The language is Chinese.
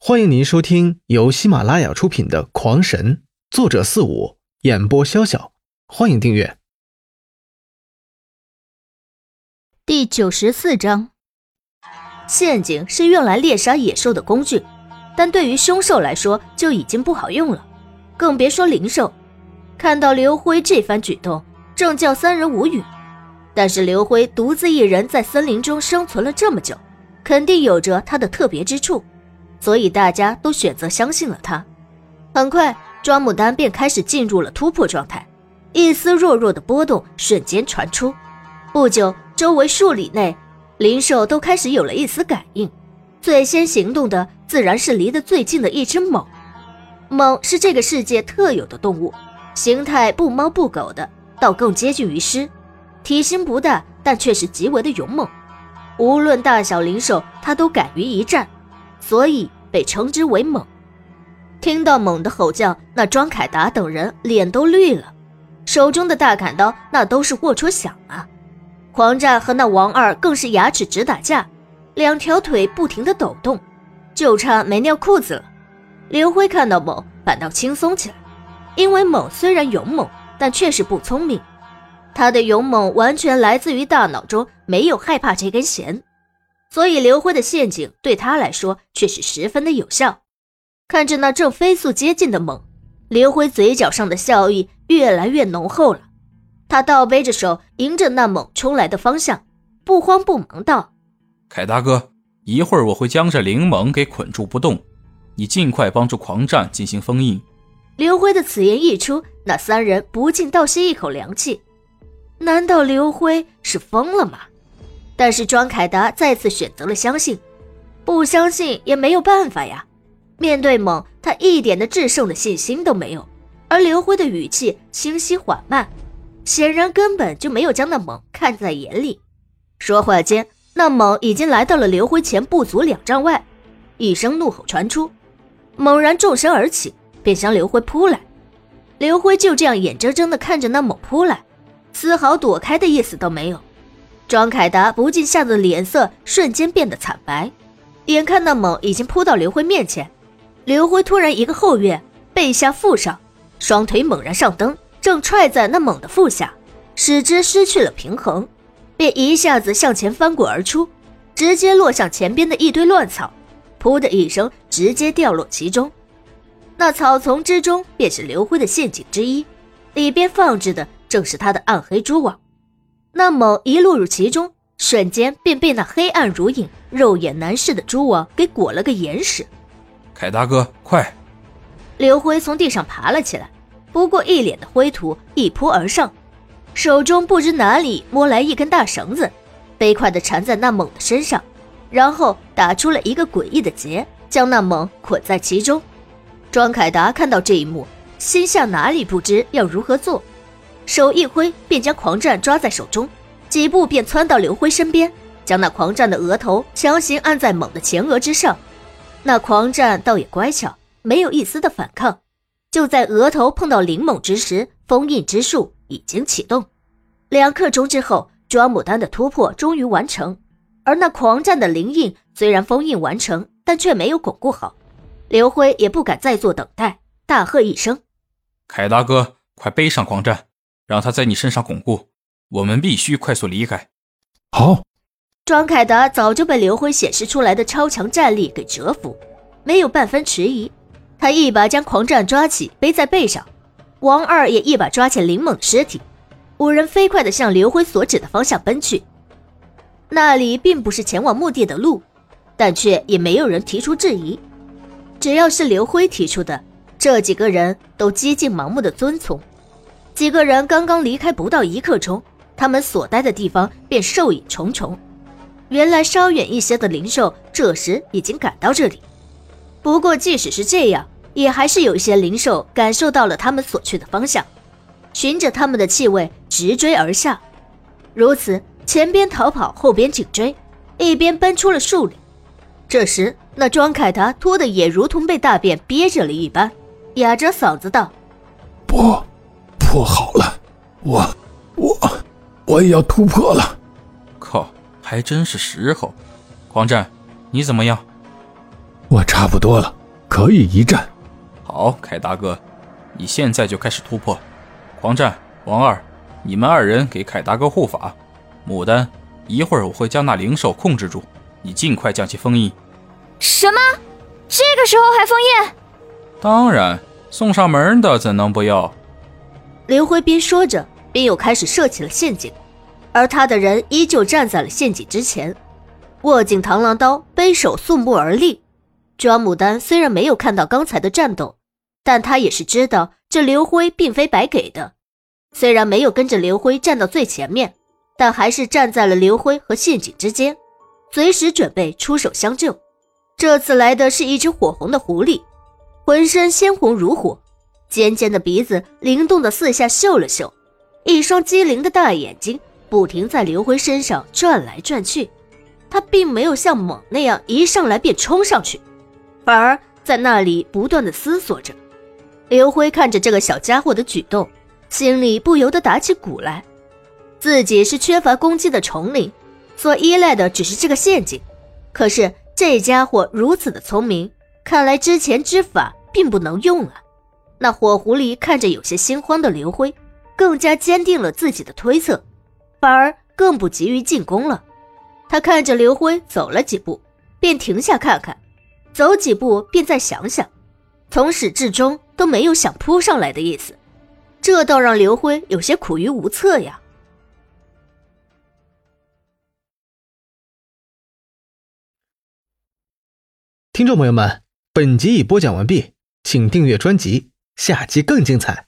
欢迎您收听由喜马拉雅出品的《狂神》，作者四五，演播潇潇。欢迎订阅。第九十四章，陷阱是用来猎杀野兽的工具，但对于凶兽来说就已经不好用了，更别说灵兽。看到刘辉这番举动，正叫三人无语。但是刘辉独自一人在森林中生存了这么久，肯定有着他的特别之处，所以大家都选择相信了他。很快，庄牡丹便开始进入了突破状态，一丝弱弱的波动瞬间传出。不久，周围数里内灵兽都开始有了一丝感应。最先行动的自然是离得最近的一只猛。猛是这个世界特有的动物，形态不猫不狗的，倒更接近于狮。体型不大，但却是极为的勇猛。无论大小灵兽，它都敢于一战，所以被称之为猛。听到猛的吼叫，那庄凯达等人脸都绿了，手中的大砍刀那都是握出响啊。狂战和那王二更是牙齿直打架，两条腿不停的抖动，就差没尿裤子了。刘辉看到猛，反倒轻松起来，因为猛虽然勇猛，但却是不聪明。他的勇猛完全来自于大脑中没有害怕这根弦，所以刘辉的陷阱对他来说却是十分的有效。看着那正飞速接近的猛，刘辉嘴角上的笑意越来越浓厚了。他倒背着手，迎着那猛冲来的方向，不慌不忙道：“凯大哥，一会儿我会将这灵猛给捆住不动，你尽快帮助狂战进行封印。”刘辉的此言一出，那三人不禁倒吸一口凉气。难道刘辉是疯了吗？但是庄凯达再次选择了相信，不相信也没有办法呀。面对猛，他一点的制胜的信心都没有。而刘辉的语气清晰缓慢，显然根本就没有将那猛看在眼里。说话间，那猛已经来到了刘辉前不足两丈外，一声怒吼传出，猛然纵身而起，便向刘辉扑来。刘辉就这样眼睁睁地看着那猛扑来。丝毫躲开的意思都没有，庄凯达不禁吓得脸色瞬间变得惨白。眼看那猛已经扑到刘辉面前，刘辉突然一个后跃，背下腹上，双腿猛然上蹬，正踹在那猛的腹下，使之失去了平衡，便一下子向前翻滚而出，直接落向前边的一堆乱草，噗的一声，直接掉落其中。那草丛之中便是刘辉的陷阱之一，里边放置的。正是他的暗黑蛛网，那猛一落入其中，瞬间便被那黑暗如影、肉眼难视的蛛网给裹了个严实。凯大哥，快！刘辉从地上爬了起来，不过一脸的灰土，一扑而上，手中不知哪里摸来一根大绳子，飞快地缠在那猛的身上，然后打出了一个诡异的结，将那猛捆在其中。庄凯达看到这一幕，心下哪里不知要如何做。手一挥，便将狂战抓在手中，几步便窜到刘辉身边，将那狂战的额头强行按在猛的前额之上。那狂战倒也乖巧，没有一丝的反抗。就在额头碰到灵猛之时，封印之术已经启动。两刻钟之后，庄牡丹的突破终于完成，而那狂战的灵印虽然封印完成，但却没有巩固好。刘辉也不敢再做等待，大喝一声：“凯大哥，快背上狂战！”让他在你身上巩固，我们必须快速离开。好，庄凯达早就被刘辉显示出来的超强战力给折服，没有半分迟疑。他一把将狂战抓起，背在背上；王二也一把抓起林猛的尸体。五人飞快地向刘辉所指的方向奔去。那里并不是前往墓地的路，但却也没有人提出质疑。只要是刘辉提出的，这几个人都几近盲目的遵从。几个人刚刚离开不到一刻钟，他们所待的地方便兽影重重。原来稍远一些的灵兽这时已经赶到这里。不过即使是这样，也还是有一些灵兽感受到了他们所去的方向，循着他们的气味直追而下。如此，前边逃跑，后边紧追，一边奔出了树林。这时，那庄凯达拖的也如同被大便憋着了一般，哑着嗓子道：“不。”破好了，我我我也要突破了。靠，还真是时候。狂战，你怎么样？我差不多了，可以一战。好，凯大哥，你现在就开始突破。狂战，王二，你们二人给凯大哥护法。牡丹，一会儿我会将那灵兽控制住，你尽快将其封印。什么？这个时候还封印？当然，送上门的怎能不要？刘辉边说着，边又开始设起了陷阱，而他的人依旧站在了陷阱之前，握紧螳螂刀，背手肃穆而立。庄牡丹虽然没有看到刚才的战斗，但他也是知道这刘辉并非白给的。虽然没有跟着刘辉站到最前面，但还是站在了刘辉和陷阱之间，随时准备出手相救。这次来的是一只火红的狐狸，浑身鲜红如火，尖尖的鼻子灵动的四下嗅了嗅，一双机灵的大眼睛不停在刘辉身上转来转去。他并没有像猛那样一上来便冲上去。反而在那里不断的思索着，刘辉看着这个小家伙的举动，心里不由得打起鼓来。自己是缺乏攻击的虫灵，所依赖的只是这个陷阱。可是这家伙如此的聪明，看来之前之法并不能用啊。那火狐狸看着有些心慌的刘辉，更加坚定了自己的推测，反而更不急于进攻了。他看着刘辉走了几步，便停下看看。走几步，便再想想，从始至终都没有想扑上来的意思，这倒让刘辉有些苦于无策呀。听众朋友们，本集已播讲完毕，请订阅专辑，下集更精彩。